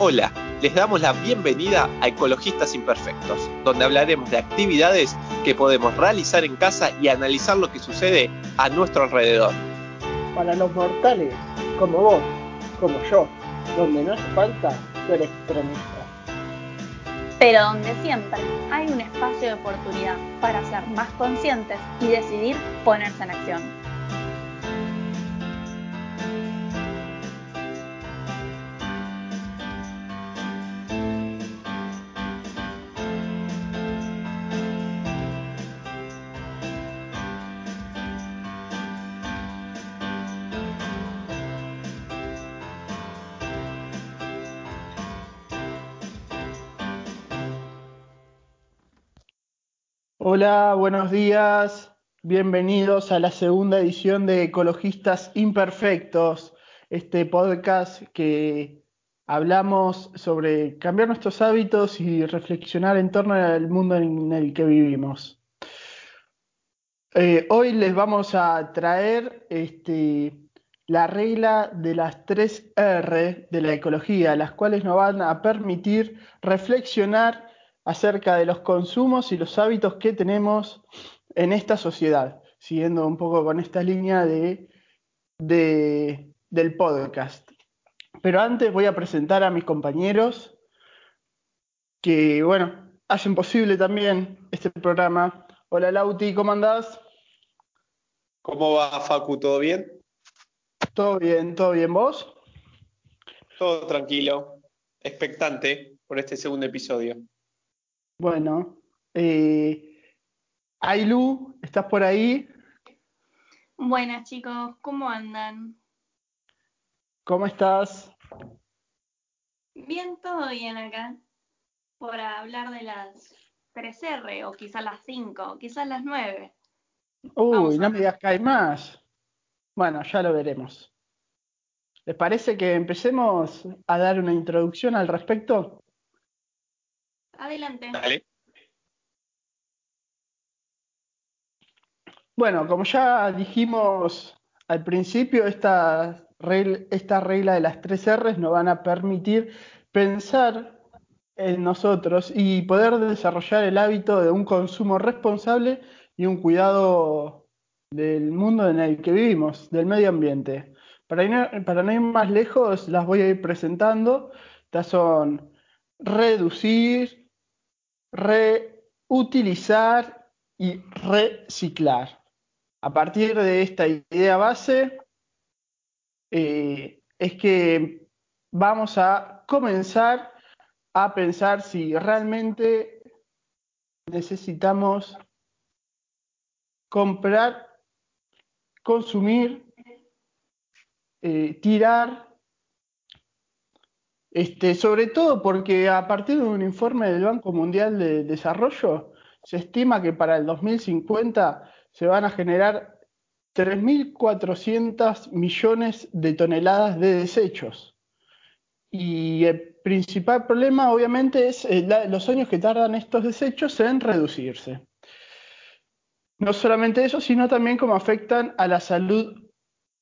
Hola, les damos la bienvenida a Ecologistas Imperfectos, donde hablaremos de actividades que podemos realizar en casa y analizar lo que sucede a nuestro alrededor. Para los mortales, como vos, como yo, donde no hace falta ser extremista. Pero donde siempre hay un espacio de oportunidad para ser más conscientes y decidir ponerse en acción. Hola, buenos días. Bienvenidos a la segunda edición de Ecologistas Imperfectos, este podcast que hablamos sobre cambiar nuestros hábitos y reflexionar en torno al mundo en el que vivimos. Eh, hoy les vamos a traer este, la regla de las tres R de la ecología, las cuales nos van a permitir reflexionar acerca de los consumos y los hábitos que tenemos en esta sociedad, siguiendo un poco con esta línea de, del podcast. Pero antes voy a presentar a mis compañeros que, bueno, hacen posible también este programa. Hola Lauti, ¿cómo andás? ¿Cómo va Facu? ¿Todo bien? Todo bien, todo bien. ¿Vos? Todo tranquilo, expectante por este segundo episodio. Bueno, eh, Ailu, ¿estás por ahí? Buenas chicos, ¿cómo andan? ¿Cómo estás? Bien, todo bien acá. Por hablar de las 3R o quizás las 5, o quizás las 9. Uy, no me digas que hay más. Bueno, ya lo veremos. ¿Les parece que empecemos a dar una introducción al respecto? Adelante. Bueno, como ya dijimos al principio, esta regla, esta regla de las tres R's nos van a permitir pensar en nosotros y poder desarrollar el hábito de un consumo responsable y un cuidado del mundo en el que vivimos, del medio ambiente. Para, ir, para no ir más lejos, las voy a ir presentando. Estas son reducir, reutilizar y reciclar. A partir de esta idea base, eh, es que vamos a comenzar a pensar si realmente necesitamos comprar, consumir, eh, tirar este, sobre todo porque a partir de un informe del Banco Mundial de Desarrollo, se estima que para el 2050 se van a generar 3.400 millones de toneladas de desechos. Y el principal problema, obviamente, es eh, los años que tardan estos desechos en reducirse. No solamente eso, sino también cómo afectan a la salud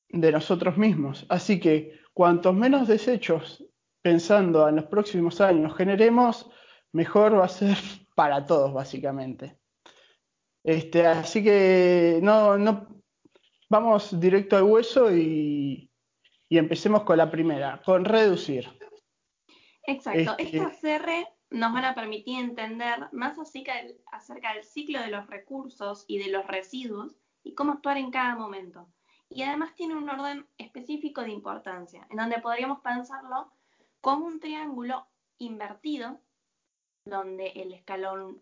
de nosotros mismos. Así que cuantos menos desechos pensando en los próximos años generemos, mejor va a ser para todos, básicamente. Este, así que no, no, vamos directo al hueso y, empecemos con la primera, con reducir. Exacto, este, estas R nos van a permitir entender más acerca del, acerca del ciclo de los recursos y de los residuos y cómo actuar en cada momento. Y además tiene un orden específico de importancia, en donde podríamos pensarlo como un triángulo invertido, donde el escalón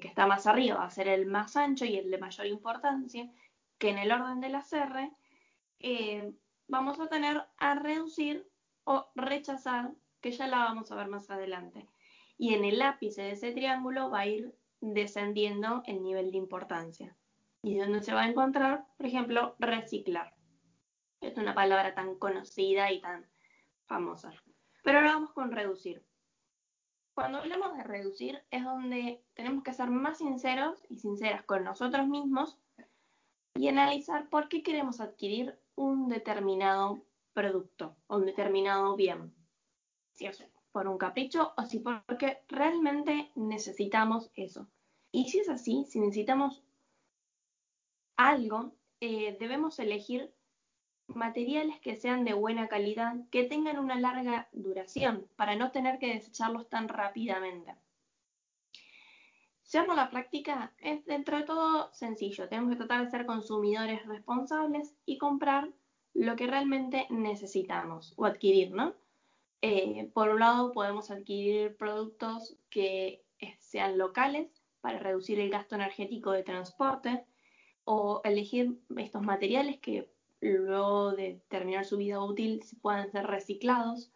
que está más arriba va a ser el más ancho y el de mayor importancia, que en el orden de las R eh, vamos a tener a reducir o rechazar, que ya la vamos a ver más adelante. Y en el ápice de ese triángulo va a ir descendiendo el nivel de importancia. Y donde se va a encontrar, por ejemplo, reciclar. Es una palabra tan conocida y tan famosa. Pero ahora vamos con reducir. Cuando hablamos de reducir es donde tenemos que ser más sinceros y sinceras con nosotros mismos y analizar por qué queremos adquirir un determinado producto o un determinado bien. si es por un capricho o si porque realmente necesitamos eso. Y si es así, si necesitamos algo, eh, debemos elegir materiales que sean de buena calidad, que tengan una larga duración, para no tener que desecharlos tan rápidamente. Llevarlo a la práctica es dentro de todo sencillo. Tenemos que tratar de ser consumidores responsables y comprar lo que realmente necesitamos o adquirir, ¿no? Eh, por un lado, podemos adquirir productos que sean locales para reducir el gasto energético de transporte o elegir estos materiales que luego de terminar su vida útil puedan ser reciclados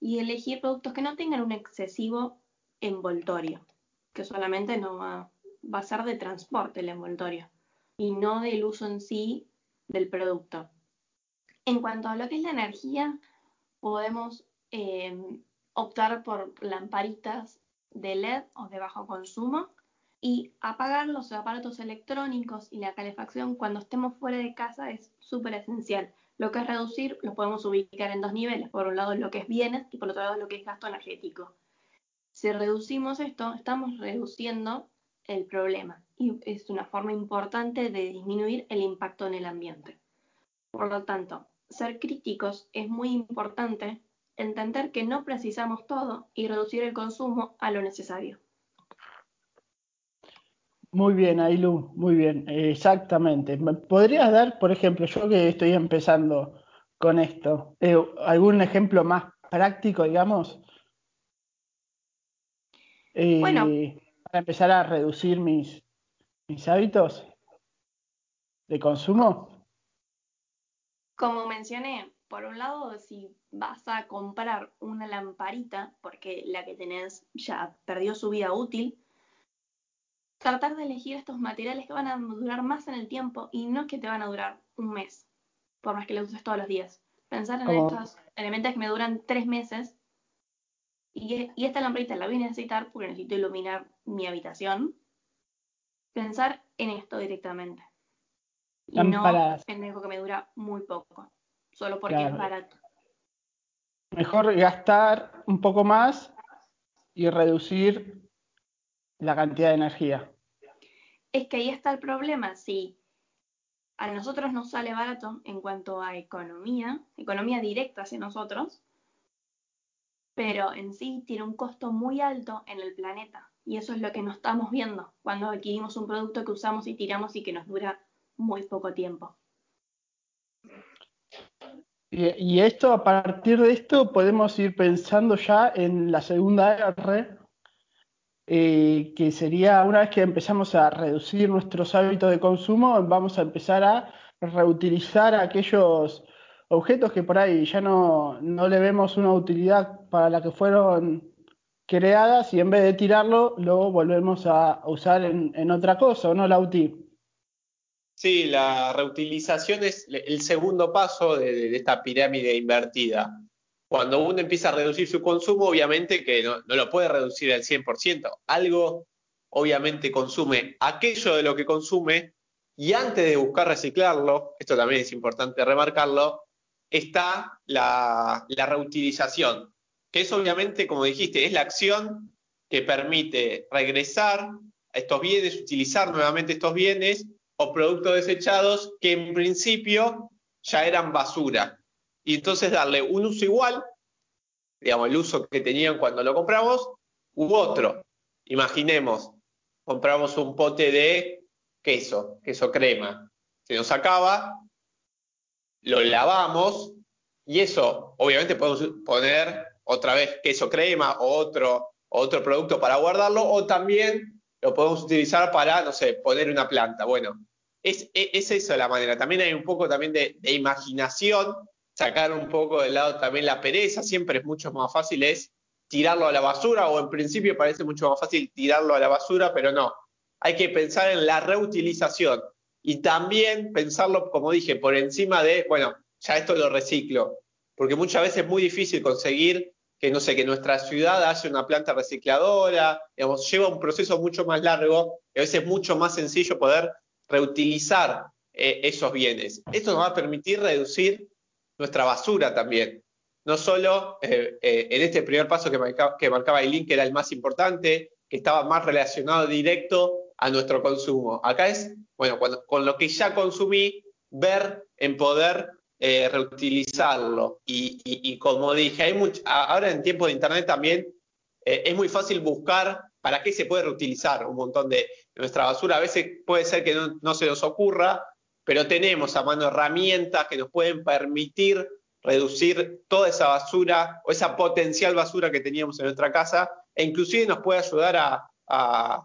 y elegir productos que no tengan un excesivo envoltorio, que solamente no va, va a ser de transporte el envoltorio y no del uso en sí del producto. En cuanto a lo que es la energía, podemos eh, optar por lamparitas de LED o de bajo consumo y apagar los aparatos electrónicos y la calefacción cuando estemos fuera de casa es súper esencial. Lo que es reducir lo podemos ubicar en dos niveles. Por un lado lo que es bienes y por otro lado lo que es gasto energético. Si reducimos esto, estamos reduciendo el problema y es una forma importante de disminuir el impacto en el ambiente. Por lo tanto, ser críticos es muy importante, entender que no precisamos todo y reducir el consumo a lo necesario. Muy bien, Ailu, muy bien, exactamente. ¿Me podrías dar, por ejemplo, yo que estoy empezando con esto, eh, algún ejemplo más práctico, digamos? Eh, bueno, para empezar a reducir mis, mis hábitos de consumo. Como mencioné, por un lado, si vas a comprar una lamparita, porque la que tenés ya perdió su vida útil, tratar de elegir estos materiales que van a durar más en el tiempo y no que te van a durar un mes, por más que los uses todos los días. Pensar en estos elementos que me duran tres meses y, esta lamparita la voy a necesitar porque necesito iluminar mi habitación. Pensar en esto directamente. Y no en algo que me dura muy poco, solo porque es barato. Mejor gastar un poco más y reducir la cantidad de energía. Es que ahí está el problema, si a nosotros nos sale barato en cuanto a economía, economía directa hacia nosotros, pero en sí tiene un costo muy alto en el planeta. Y eso es lo que nos estamos viendo cuando adquirimos un producto que usamos y tiramos y que nos dura muy poco tiempo. Y, esto, a partir de esto, podemos ir pensando ya en la segunda R, eh, que sería una vez que empezamos a reducir nuestros hábitos de consumo, vamos a empezar a reutilizar aquellos objetos que por ahí ya no, no le vemos una utilidad para la que fueron creadas y en vez de tirarlo, lo volvemos a usar en, otra cosa, ¿o no, Lauti? Sí, la reutilización es el segundo paso de esta pirámide invertida cuando uno empieza a reducir su consumo, obviamente que no, lo puede reducir al 100%. Algo, obviamente, consume aquello de lo que consume y antes de buscar reciclarlo, esto también es importante remarcarlo, está la, la reutilización, que es obviamente, como dijiste, es la acción que permite regresar a estos bienes, utilizar nuevamente estos bienes o productos desechados que en principio ya eran basura y entonces darle un uso igual, digamos, el uso que tenían cuando lo compramos, u otro. Imaginemos, compramos un pote de queso, queso crema, se nos acaba, lo lavamos y eso, obviamente podemos poner otra vez queso crema o otro, otro producto para guardarlo o también lo podemos utilizar para, no sé, poner una planta. Bueno, es, es, eso la manera. También hay un poco también de imaginación sacar un poco de lado también la pereza, siempre es mucho más fácil es tirarlo a la basura o en principio parece mucho más fácil tirarlo a la basura, pero no, hay que pensar en la reutilización y también pensarlo, como dije, por encima de, bueno, ya esto lo reciclo, porque muchas veces es muy difícil conseguir que, no sé, que nuestra ciudad haya una planta recicladora, digamos, lleva un proceso mucho más largo y a veces es mucho más sencillo poder reutilizar eh, esos bienes. Esto nos va a permitir reducir nuestra basura también. no solo eh, eh, en este primer paso que marcaba, que marcaba el link, que era el más importante, que estaba más relacionado directo a nuestro consumo. Acá es, bueno, con lo que ya consumí, ver en poder eh, reutilizarlo. Y, como dije, hay mucho, ahora en tiempos de Internet también es muy fácil buscar para qué se puede reutilizar un montón de, nuestra basura. A veces puede ser que no se nos ocurra, pero tenemos a mano herramientas que nos pueden permitir reducir toda esa basura o esa potencial basura que teníamos en nuestra casa e inclusive nos puede ayudar a,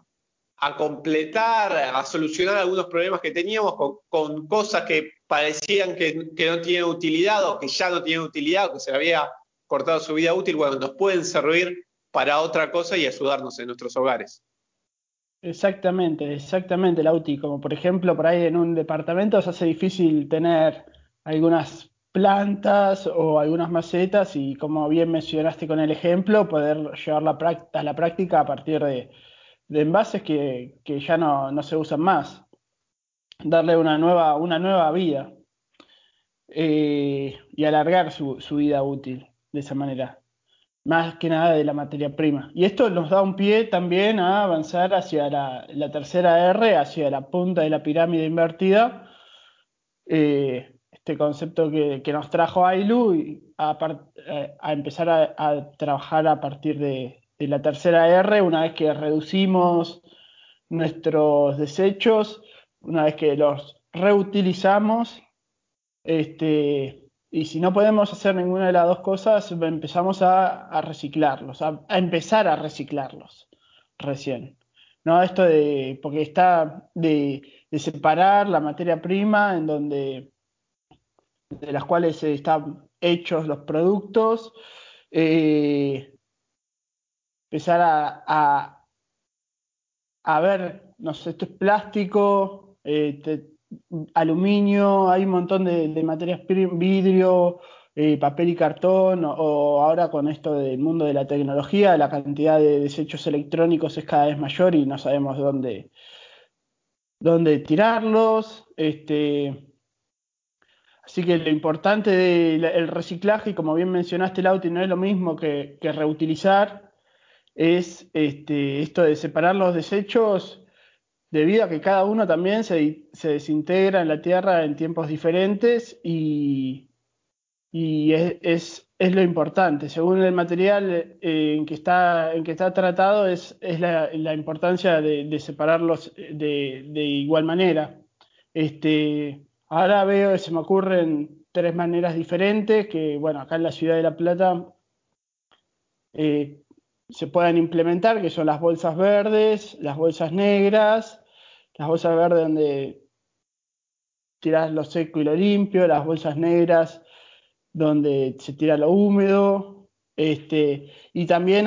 completar, a solucionar algunos problemas que teníamos con, cosas que parecían que, no tienen utilidad o que ya no tienen utilidad o que se había cortado su vida útil, bueno, nos pueden servir para otra cosa y ayudarnos en nuestros hogares. Exactamente, exactamente, Lauti. Como por ejemplo, por ahí en un departamento se hace difícil tener algunas plantas o algunas macetas y como bien mencionaste con el ejemplo, poder llevarla a la práctica a partir de, envases que, ya no, se usan más. Darle una nueva, una nueva vida eh, y alargar su, vida útil de esa manera. Más que nada de la materia prima. Y esto nos da un pie también a avanzar hacia la, tercera R, hacia la punta de la pirámide invertida. Eh, este concepto que, nos trajo Ailu y a, eh, empezar a, trabajar a partir de, la tercera R, una vez que reducimos nuestros desechos, una vez que los reutilizamos, este, y si no podemos hacer ninguna de las dos cosas, empezamos a, reciclarlos, a, empezar a reciclarlos recién. ¿no? Esto de, porque está de, separar la materia prima en donde de las cuales están hechos los productos, eh, empezar a, a, ver, no sé, esto es plástico, eh, aluminio, hay un montón de, materias vidrio, eh, papel y cartón, o, ahora con esto del mundo de la tecnología, la cantidad de desechos electrónicos es cada vez mayor y no sabemos dónde, dónde tirarlos. Este, Así que lo importante del reciclaje, como bien mencionaste, Lauti, no es lo mismo que, reutilizar, es este, esto de separar los desechos debido a que cada uno también se, desintegra en la Tierra en tiempos diferentes y, es, lo importante. Según el material eh, en, que está, en que está tratado, es, la, importancia de, separarlos de, de, igual manera. Este, Ahora veo, se me ocurren tres maneras diferentes que, bueno, acá en la ciudad de La Plata eh, se puedan implementar, que son las bolsas verdes, las bolsas negras, las bolsas verdes donde tiras lo seco y lo limpio, las bolsas negras donde se tira lo húmedo, este, y también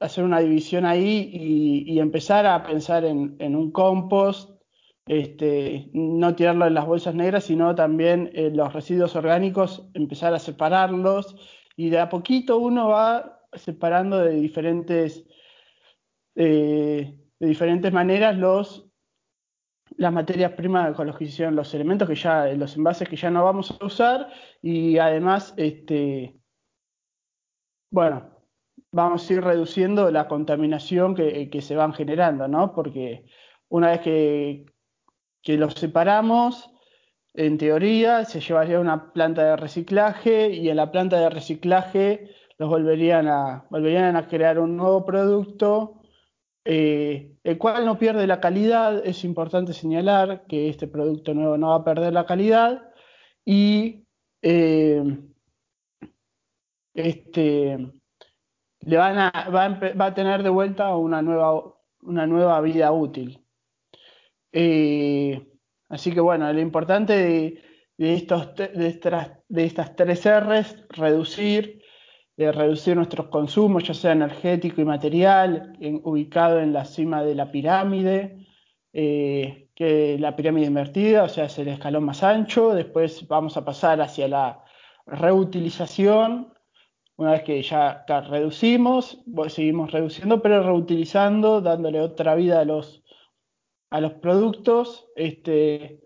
hacer una división ahí y, empezar a pensar en, en un compost este, no tirarlo en las bolsas negras, sino también eh, los residuos orgánicos, empezar a separarlos y de a poquito uno va separando de diferentes, eh, de diferentes maneras los, las materias primas de ecologización, los elementos que ya, los envases que ya no vamos a usar y además, este, bueno, vamos a ir reduciendo la contaminación que, que se van generando, ¿no? Porque una vez que que los separamos, en teoría se llevaría a una planta de reciclaje y en la planta de reciclaje los volverían a, volverían a crear un nuevo producto, eh, el cual no pierde la calidad. Es importante señalar que este producto nuevo no va a perder la calidad y eh, este, le van a, va, a, tener de vuelta una nueva, una nueva vida útil. Eh, así que bueno, lo importante de, estos, estas, de estas tres R's, reducir, de reducir nuestros consumos, ya sea energético y material, ubicado en la cima de la pirámide, eh, que la pirámide invertida, o sea, es el escalón más ancho, después vamos a pasar hacia la reutilización, una vez que ya reducimos, seguimos reduciendo, pero reutilizando, dándole otra vida a los a los productos. Este,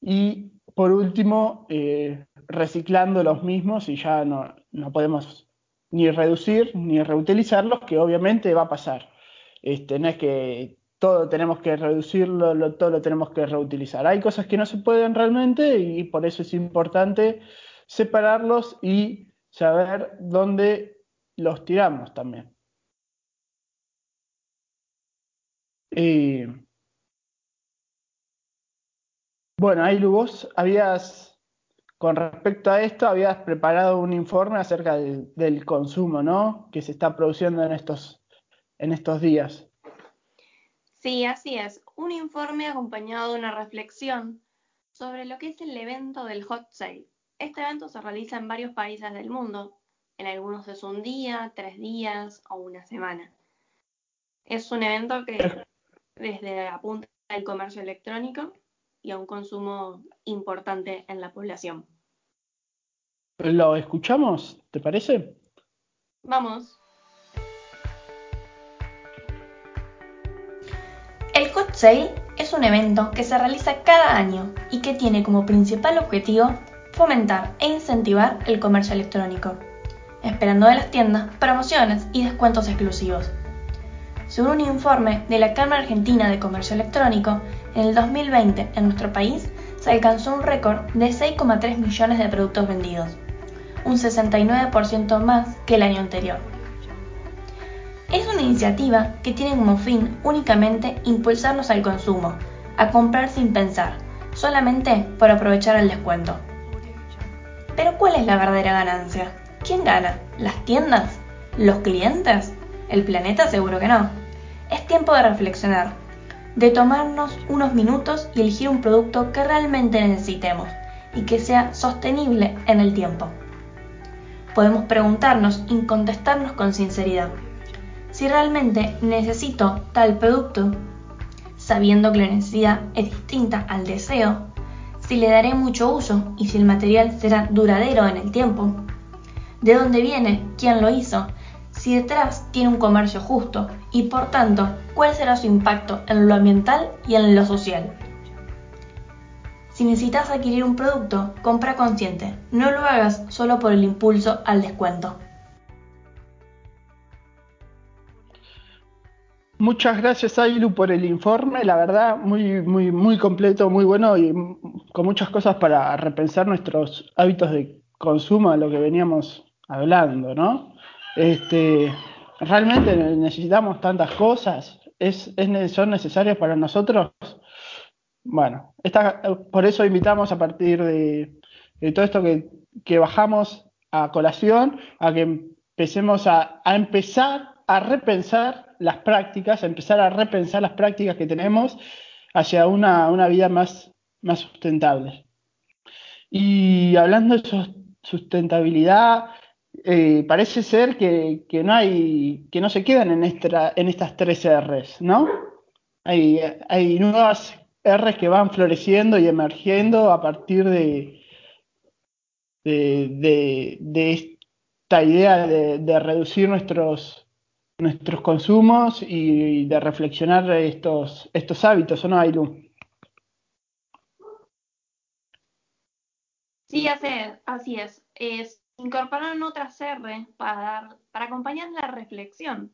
y por último, eh, reciclando los mismos y ya no, no podemos ni reducir ni reutilizarlos, que obviamente va a pasar. Este, no es que todo tenemos que reducirlo, todo lo tenemos que reutilizar. Hay cosas que no se pueden realmente y por eso es importante separarlos y saber dónde los tiramos también. Bueno, ahí vos habías, con respecto a esto, habías preparado un informe acerca del, consumo, ¿no? Que se está produciendo en estos, en estos días. Sí, así es. Un informe acompañado de una reflexión sobre lo que es el evento del Hot Sale. Este evento se realiza en varios países del mundo. En algunos es un día, tres días o una semana. Es un evento que desde apunta al comercio electrónico y a un consumo importante en la población. ¿Lo escuchamos? ¿Te parece? Vamos. El Hot Sale es un evento que se realiza cada año y que tiene como principal objetivo fomentar e incentivar el comercio electrónico, esperando de las tiendas promociones y descuentos exclusivos. Según un informe de la Cámara Argentina de Comercio Electrónico, en el 2020 en nuestro país se alcanzó un récord de 6,3 millones de productos vendidos, un 69% más que el año anterior. Es una iniciativa que tiene como fin únicamente impulsarnos al consumo, a comprar sin pensar, solamente por aprovechar el descuento. Pero ¿cuál es la verdadera ganancia? ¿Quién gana? ¿Las tiendas? ¿Los clientes? ¿El planeta? Seguro que no. Es tiempo de reflexionar, de tomarnos unos minutos y elegir un producto que realmente necesitemos y que sea sostenible en el tiempo. Podemos preguntarnos y contestarnos con sinceridad si realmente necesito tal producto, sabiendo que la necesidad es distinta al deseo, si le daré mucho uso y si el material será duradero en el tiempo, de dónde viene, quién lo hizo, si detrás tiene un comercio justo y por tanto cuál será su impacto en lo ambiental y en lo social. Si necesitas adquirir un producto, compra consciente, no lo hagas solo por el impulso al descuento. Muchas gracias, Ailu, por el informe. La verdad, muy, muy, muy completo, muy bueno y con muchas cosas para repensar nuestros hábitos de consumo, a lo que veníamos hablando, ¿no? Este, realmente necesitamos tantas cosas. ¿Es, es, ¿Son necesarias para nosotros? Bueno, por eso invitamos a partir de, todo esto que, bajamos a colación, a que empecemos a, a empezar a repensar las prácticas, empezar a repensar las prácticas que tenemos hacia una, una vida más, más sustentable. Y hablando de sustentabilidad, eh, parece ser que, que, no hay, que no se quedan en, esta, en estas tres R's, ¿no? Hay, hay nuevas R's que van floreciendo y emergiendo a partir de, de, esta idea de, reducir nuestros, nuestros consumos y de reflexionar estos, estos hábitos, ¿o no, Ailu? Sí, así es. es. Incorporaron otras R para, acompañar la reflexión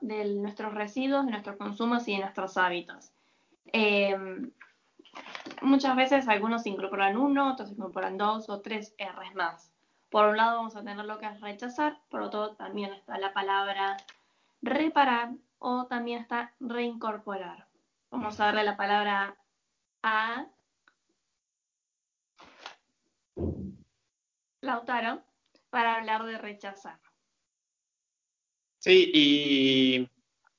de nuestros residuos, de nuestros consumos y de nuestros hábitos. Em, muchas veces algunos incorporan uno, otros incorporan dos o tres R's más. Por un lado vamos a tener lo que es rechazar, por otro también está la palabra reparar o también está reincorporar. Vamos a darle la palabra a Lautaro para hablar de rechazar. Sí, y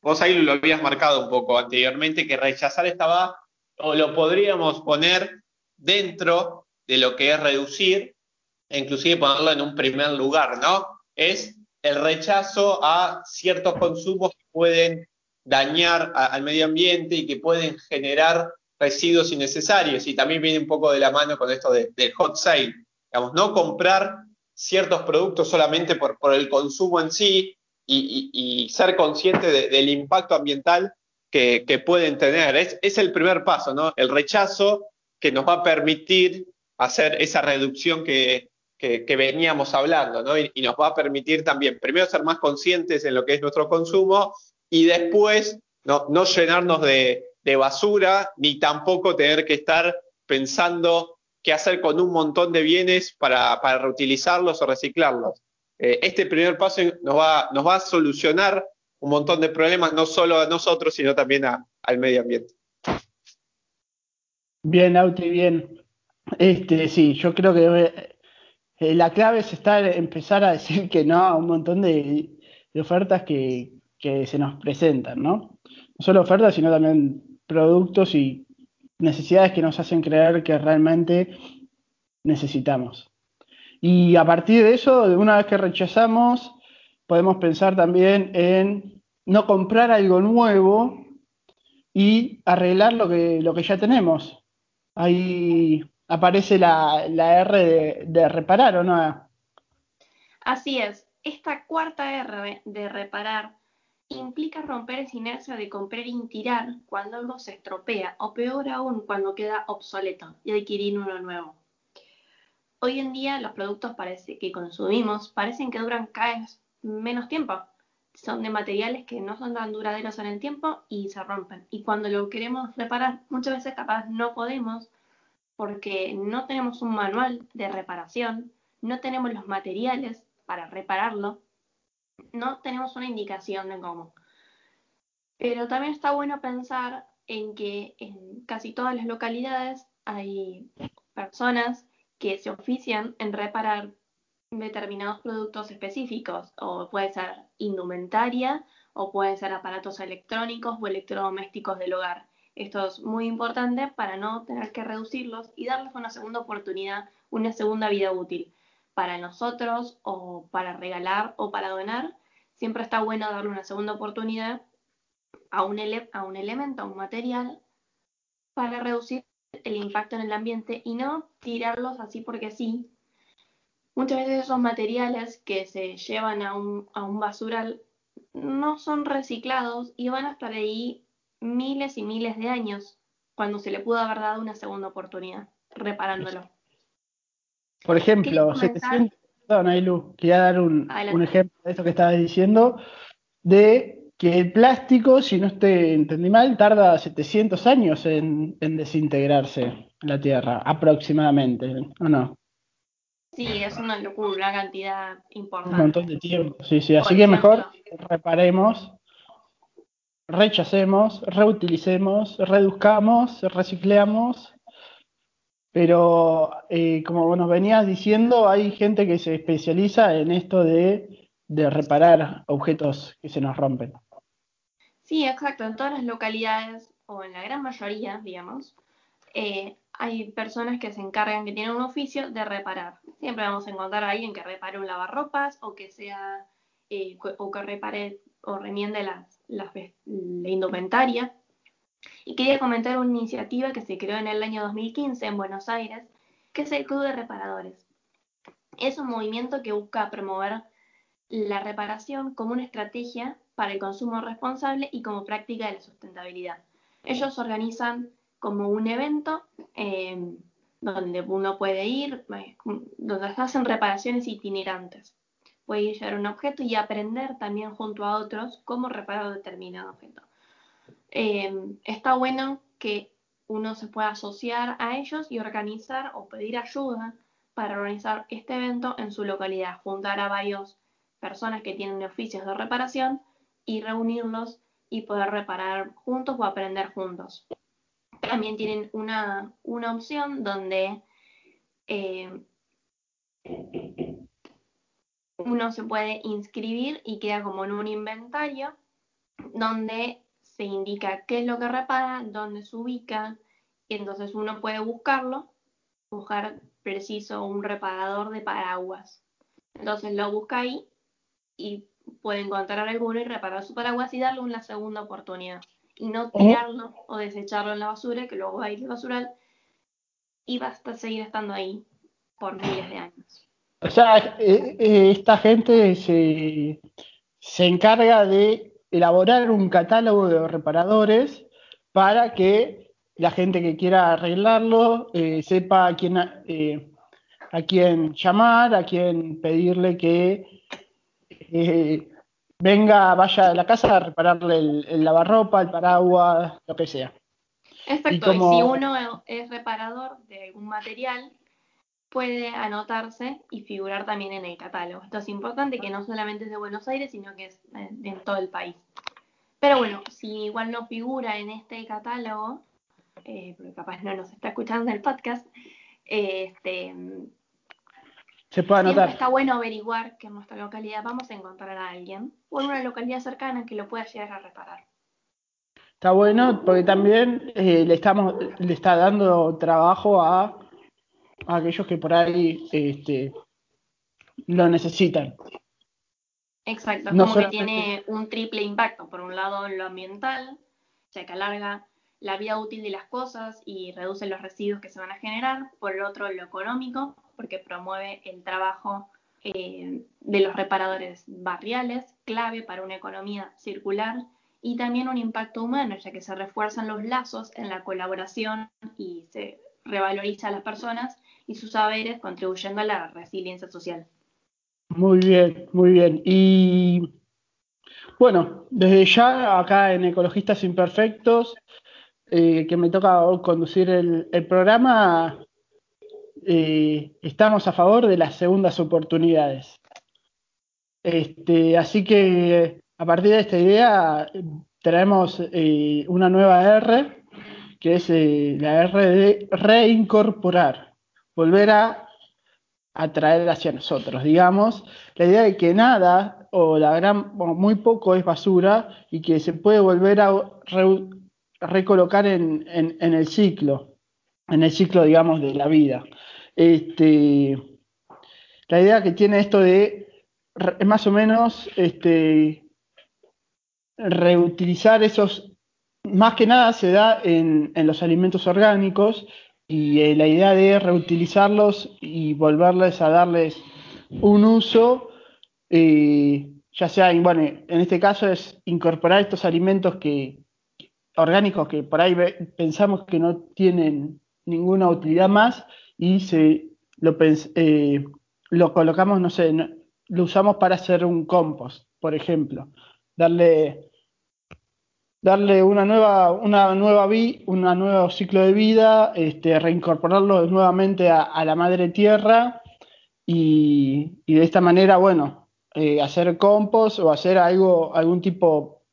vos ahí lo habías marcado un poco anteriormente, que rechazar estaba, o lo podríamos poner dentro de lo que es reducir, e inclusive ponerlo en un primer lugar, ¿no? Es el rechazo a ciertos consumos que pueden dañar al medio ambiente y que pueden generar residuos innecesarios. Y también viene un poco de la mano con esto del hot sale. Digamos, no comprar ciertos productos solamente por, por el consumo en sí y, ser consciente del impacto ambiental que, pueden tener. Es, es el primer paso, ¿no? El rechazo que nos va a permitir hacer esa reducción que, veníamos hablando, ¿no? Y, nos va a permitir también, primero, ser más conscientes en lo que es nuestro consumo y después no, no llenarnos de, basura ni tampoco tener que estar pensando qué hacer con un montón de bienes para, reutilizarlos o reciclarlos. Eh, este primer paso nos va, nos va a solucionar un montón de problemas, no solo a nosotros, sino también al medio ambiente. Bien, Auti, bien. Este, sí, yo creo que eh, la clave es empezar a decir que no a un montón de, ofertas que, se nos presentan, ¿no? No solo ofertas, sino también productos y necesidades que nos hacen creer que realmente necesitamos. Y a partir de eso, de una vez que rechazamos, podemos pensar también en no comprar algo nuevo y arreglar lo que, lo que ya tenemos. Ahí aparece la, R de, reparar, ¿o no? Así es. Esta cuarta R de reparar implica romper esa inercia de comprar y tirar cuando algo se estropea, o peor aún, cuando queda obsoleto y adquirir uno nuevo. Hoy en día los productos parece, que consumimos parecen que duran cada menos tiempo. Son de materiales que no son tan duraderos en el tiempo y se rompen. Y cuando lo queremos reparar, muchas veces capaz no podemos porque no tenemos un manual de reparación, no tenemos los materiales para repararlo, no tenemos una indicación de cómo. Pero también está bueno pensar en que en casi todas las localidades hay personas que se ofician en reparar determinados productos específicos, o puede ser indumentaria, o puede ser aparatos electrónicos o electrodomésticos del hogar. Esto es muy importante para no tener que reducirlos y darles una segunda oportunidad, una segunda vida útil. Para nosotros o para regalar o para donar, siempre está bueno darle una segunda oportunidad a un, a un elemento, a un material, para reducir el impacto en el ambiente y no tirarlos así porque sí. Muchas veces esos materiales que se llevan a un, a un basural no son reciclados y van a estar ahí miles y miles de años cuando se le pudo haber dado una segunda oportunidad reparándolo. Por ejemplo, 700, perdón, quería dar un, ejemplo de esto que estabas diciendo, de que el plástico, si no te entendí mal, tarda 700 años en, desintegrarse en la Tierra, aproximadamente, ¿o no? Sí, es una locura, una cantidad importante. Un montón de tiempo, sí, sí. Así que mejor reparemos rechacemos, reutilicemos, reduzcamos, recicleamos, pero eh, como nos venías diciendo, hay gente que se especializa en esto de, reparar objetos que se nos rompen. Sí, exacto. En todas las localidades, o en la gran mayoría, digamos, eh, hay personas que se encargan, que tienen un oficio de reparar. Siempre vamos a encontrar a alguien que repare un lavarropas o que sea, eh, o que repare o remiende las, la, indumentaria. Y quería comentar una iniciativa que se creó en el año 2015 en Buenos Aires, que es el Club de Reparadores. Es un movimiento que busca promover la reparación como una estrategia para el consumo responsable y como práctica de la sustentabilidad. Ellos organizan como un evento eh, donde uno puede ir, eh, donde hacen reparaciones itinerantes puede llevar un objeto y aprender también junto a otros cómo reparar determinado objeto. Em, está bueno que uno se pueda asociar a ellos y organizar o pedir ayuda para organizar este evento en su localidad, juntar a varias personas que tienen oficios de reparación y reunirlos y poder reparar juntos o aprender juntos. También tienen una, opción donde eh, uno se puede inscribir y queda como en un inventario donde se indica qué es lo que repara, dónde se ubica, y entonces uno puede buscarlo, buscar preciso un reparador de paraguas. Entonces lo busca ahí y puede encontrar alguno y reparar su paraguas y darle una segunda oportunidad. Y no tirarlo o desecharlo en la basura, que luego va a ir al basural y va a seguir estando ahí por miles de años. O sea, eh, eh, esta gente se, encarga de elaborar un catálogo de reparadores para que la gente que quiera arreglarlo eh, sepa a quién, eh, a quién llamar, a quién pedirle que venga, vaya a la casa a repararle el, lavarropa, el paraguas, lo que sea. Exacto, y, si uno es reparador de algún material, puede anotarse y figurar también en el catálogo. Esto es importante que no solamente es de Buenos Aires, sino que es en todo el país. Pero bueno, si igual no figura en este catálogo, eh, porque capaz no nos está escuchando en el podcast, este, se puede anotar. está bueno averiguar que en nuestra localidad vamos a encontrar a alguien o en una localidad cercana que lo pueda llegar a reparar. Está bueno porque también eh, le estamos le está dando trabajo a, a aquellos que por ahí este, lo necesitan. Exacto, como que tiene un triple impacto. Por un lado, lo ambiental, ya que alarga la vida útil de las cosas y reduce los residuos que se van a generar. Por el otro, lo económico, porque promueve el trabajo eh, de los reparadores barriales, clave para una economía circular. Y también un impacto humano, ya que se refuerzan los lazos en la colaboración y se revaloriza a las personas y sus saberes, contribuyendo a la resiliencia social. Muy bien, muy bien. Y bueno, desde ya acá en Ecologistas Imperfectos, eh, que me toca conducir el, programa, eh, estamos a favor de las segundas oportunidades. Este, así que a partir de esta idea traemos eh, una nueva R, que es la R de reincorporar, volver a atraer hacia nosotros, digamos, la idea de que nada o la gran o muy poco es basura y que se puede volver a recolocar en, en, el ciclo, en el ciclo, digamos, de la vida. Este, la idea que tiene esto de más o menos este, reutilizar esos, más que nada se da en, en los alimentos orgánicos y eh, la idea de reutilizarlos y volverles a darles un uso, eh, ya sea, bueno, en este caso es incorporar estos alimentos que orgánicos que por ahí pensamos que no tienen ninguna utilidad más y se lo, eh, lo colocamos, no sé, lo usamos para hacer un compost, por ejemplo, darle darle una nueva, una nueva vi, un nuevo ciclo de vida, este, reincorporarlo nuevamente a, la madre tierra y, de esta manera, bueno, eh, hacer compost o hacer algo, algún tipo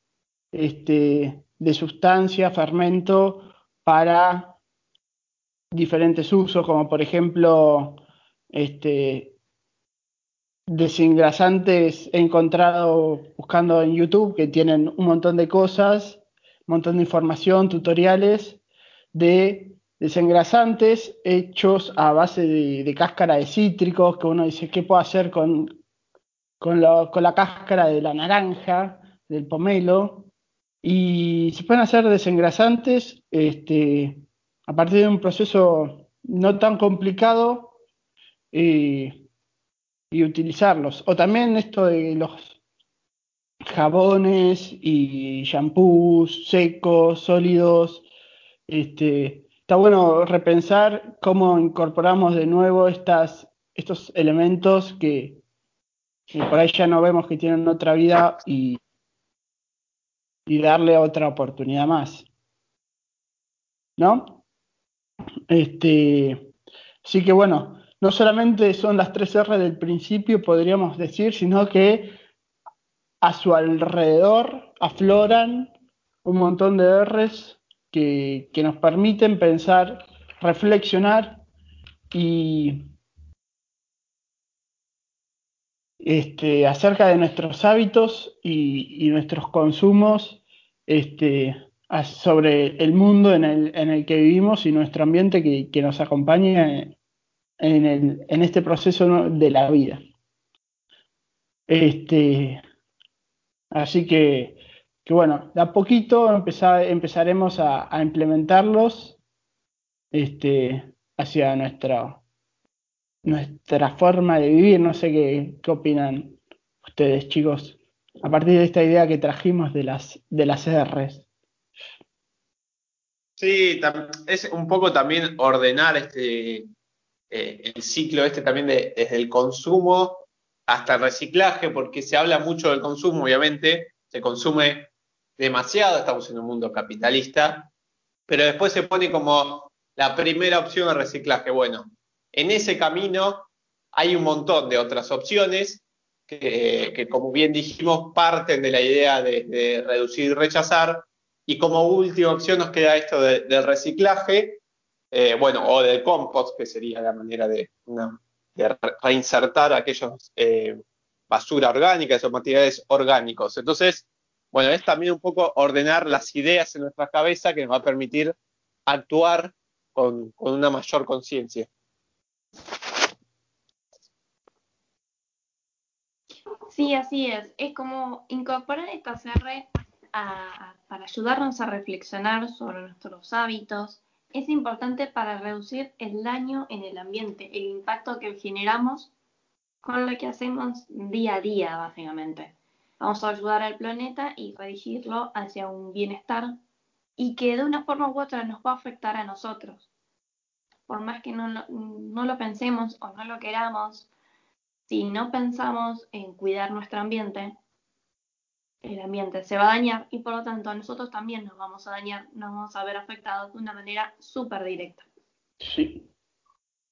este, de sustancia, fermento para diferentes usos, como por ejemplo, este, desengrasantes he encontrado buscando en YouTube que tienen un montón de cosas montón de información, tutoriales de desengrasantes hechos a base de, cáscara de cítricos, que uno dice, ¿qué puedo hacer con, con, la cáscara de la naranja, del pomelo? Y se pueden hacer desengrasantes este, a partir de un proceso no tan complicado eh, y utilizarlos. O también esto de los jabones y shampoos secos, sólidos. Este, está bueno repensar cómo incorporamos de nuevo estas, estos elementos que, por ahí ya no vemos que tienen otra vida y, y darle otra oportunidad más. ¿No? Este, así que bueno, no solamente son las tres R del principio, podríamos decir, sino que a su alrededor afloran un montón de R's que, nos permiten pensar, reflexionar y este, acerca de nuestros hábitos y, nuestros consumos este, sobre el mundo en el, en el, que vivimos y nuestro ambiente que, nos acompaña en, el, en, este proceso de la vida. Este, Así que, que bueno, de a poquito empezaremos a, implementarlos este, hacia nuestra, nuestra forma de vivir. No sé qué, opinan ustedes, chicos, a partir de esta idea que trajimos de las, de las R's. Sí, es un poco también ordenar este eh, el ciclo este también desde el consumo hasta el reciclaje, porque se habla mucho del consumo, obviamente, se consume demasiado, estamos en un mundo capitalista, pero después se pone como la primera opción el reciclaje. Bueno, en ese camino hay un montón de otras opciones que, como bien dijimos, parten de la idea de reducir y rechazar, y como última opción nos queda esto del reciclaje, eh, bueno, o del compost, que sería la manera de, reinsertar aquellos eh, basura orgánica, esos materiales orgánicos. Entonces, bueno, es también un poco ordenar las ideas en nuestra cabeza que nos va a permitir actuar con, una mayor conciencia. Sí, así es. Es como incorporar esta CR para ayudarnos a reflexionar sobre nuestros hábitos, es importante para reducir el daño en el ambiente, el impacto que generamos con lo que hacemos día a día, básicamente. Vamos a ayudar al planeta y dirigirlo hacia un bienestar y que de una forma u otra nos va a afectar a nosotros. Por más que no lo pensemos o no lo queramos, si no pensamos en cuidar nuestro ambiente, el ambiente se va a dañar y por lo tanto nosotros también nos vamos a dañar, nos vamos a ver afectados de una manera súper directa. Sí,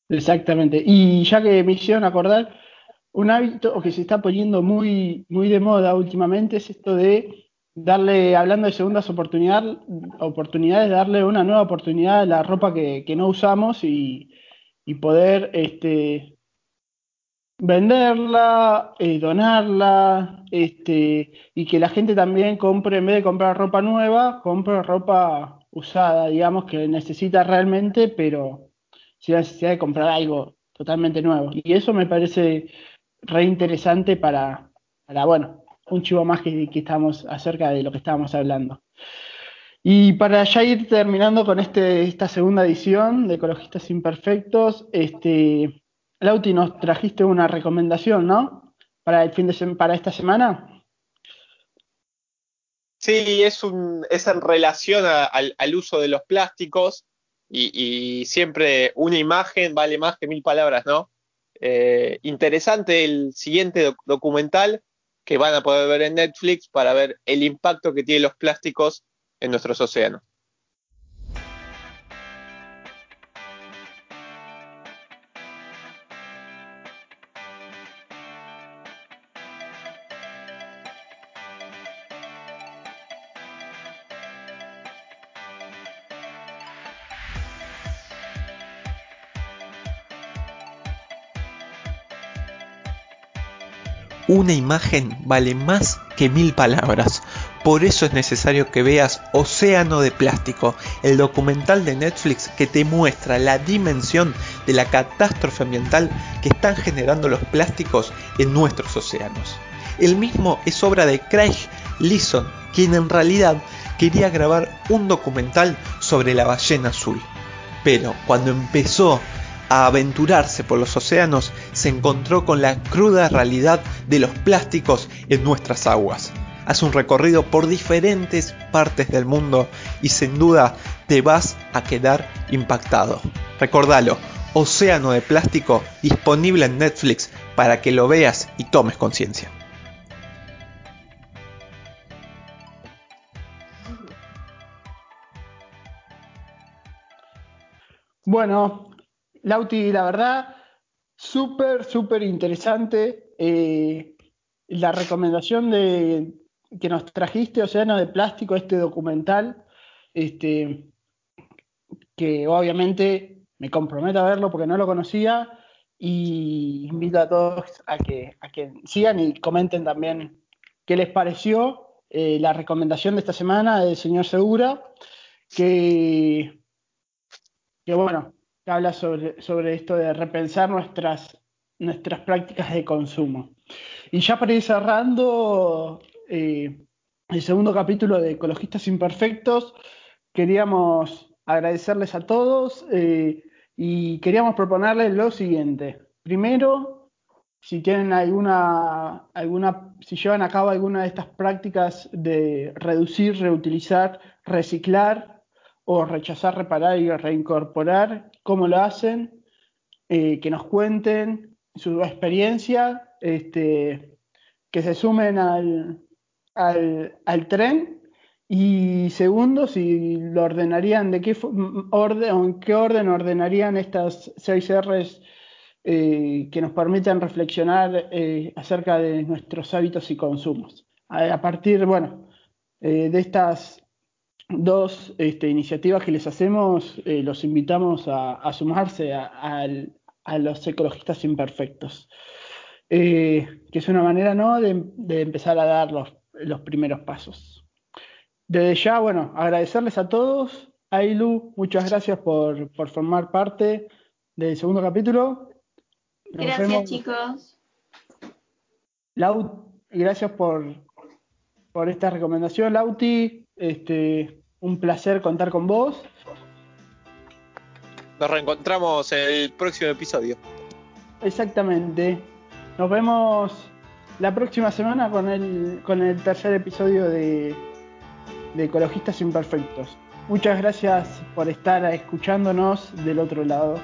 exactamente. Y ya que me hicieron acordar, un hábito que se está poniendo muy, muy de moda últimamente es esto de darle, hablando de segundas oportunidades, oportunidades darle una nueva oportunidad a la ropa que, que no usamos y, y poder este, venderla, eh, donarla, este, y que la gente también compre, en vez de comprar ropa nueva, compre ropa usada, digamos, que necesita realmente, pero sin necesidad de comprar algo totalmente nuevo. Y eso me parece re interesante para, para bueno, un chivo más que, que estamos acerca de lo que estábamos hablando. Y para ya ir terminando con este, esta segunda edición de Ecologistas Imperfectos, este, Lauti, nos trajiste una recomendación, ¿no? Para el fin de para esta semana. Sí, es, un, es en relación al, uso de los plásticos y, siempre una imagen vale más que mil palabras, ¿no? Eh, interesante el siguiente documental que van a poder ver en Netflix para ver el impacto que tienen los plásticos en nuestros océanos. Una imagen vale más que mil palabras. Por eso es necesario que veas Océano de Plástico, el documental de Netflix que te muestra la dimensión de la catástrofe ambiental que están generando los plásticos en nuestros océanos. El mismo es obra de Craig Leeson, quien en realidad quería grabar un documental sobre la ballena azul. Pero cuando empezó a aventurarse por los océanos, se encontró con la cruda realidad de los plásticos en nuestras aguas. Haz un recorrido por diferentes partes del mundo y sin duda te vas a quedar impactado. Recordalo, Océano de Plástico disponible en Netflix para que lo veas y tomes conciencia. Bueno, Lauti, la verdad, súper, súper interesante. Eh, la recomendación de que nos trajiste, Océano de Plástico, este documental, este, que obviamente me comprometo a verlo porque no lo conocía y invito a todos a que, a que sigan y comenten también qué les pareció eh, la recomendación de esta semana del señor Segura, que, que bueno, que habla sobre, sobre esto de repensar nuestras, nuestras prácticas de consumo. Y ya para ir cerrando eh, el segundo capítulo de Ecologistas Imperfectos, queríamos agradecerles a todos eh, y queríamos proponerles lo siguiente. Primero, si tienen alguna, alguna, si llevan a cabo alguna de estas prácticas de reducir, reutilizar, reciclar, o rechazar, reparar y reincorporar, cómo lo hacen, eh, que nos cuenten su experiencia, este, que se sumen al, al, tren y segundo, si lo ordenarían, de qué orden en qué orden ordenarían estas seis R's eh, que nos permiten reflexionar eh, acerca de nuestros hábitos y consumos. A, partir, bueno, de estas dos este, iniciativas que les hacemos, eh, los invitamos a, sumarse a, los ecologistas imperfectos, eh, que es una manera ¿no? de, empezar a dar los, los, primeros pasos. Desde ya, bueno, agradecerles a todos. Ailu, muchas gracias por, por formar parte del segundo capítulo. gracias, chicos. Lau, gracias por, por esta recomendación, Lauti. Este, un placer contar con vos. Nos reencontramos en el próximo episodio. Exactamente. Nos vemos la próxima semana con el, con el tercer episodio de, de Ecologistas Imperfectos. Muchas gracias por estar escuchándonos del otro lado.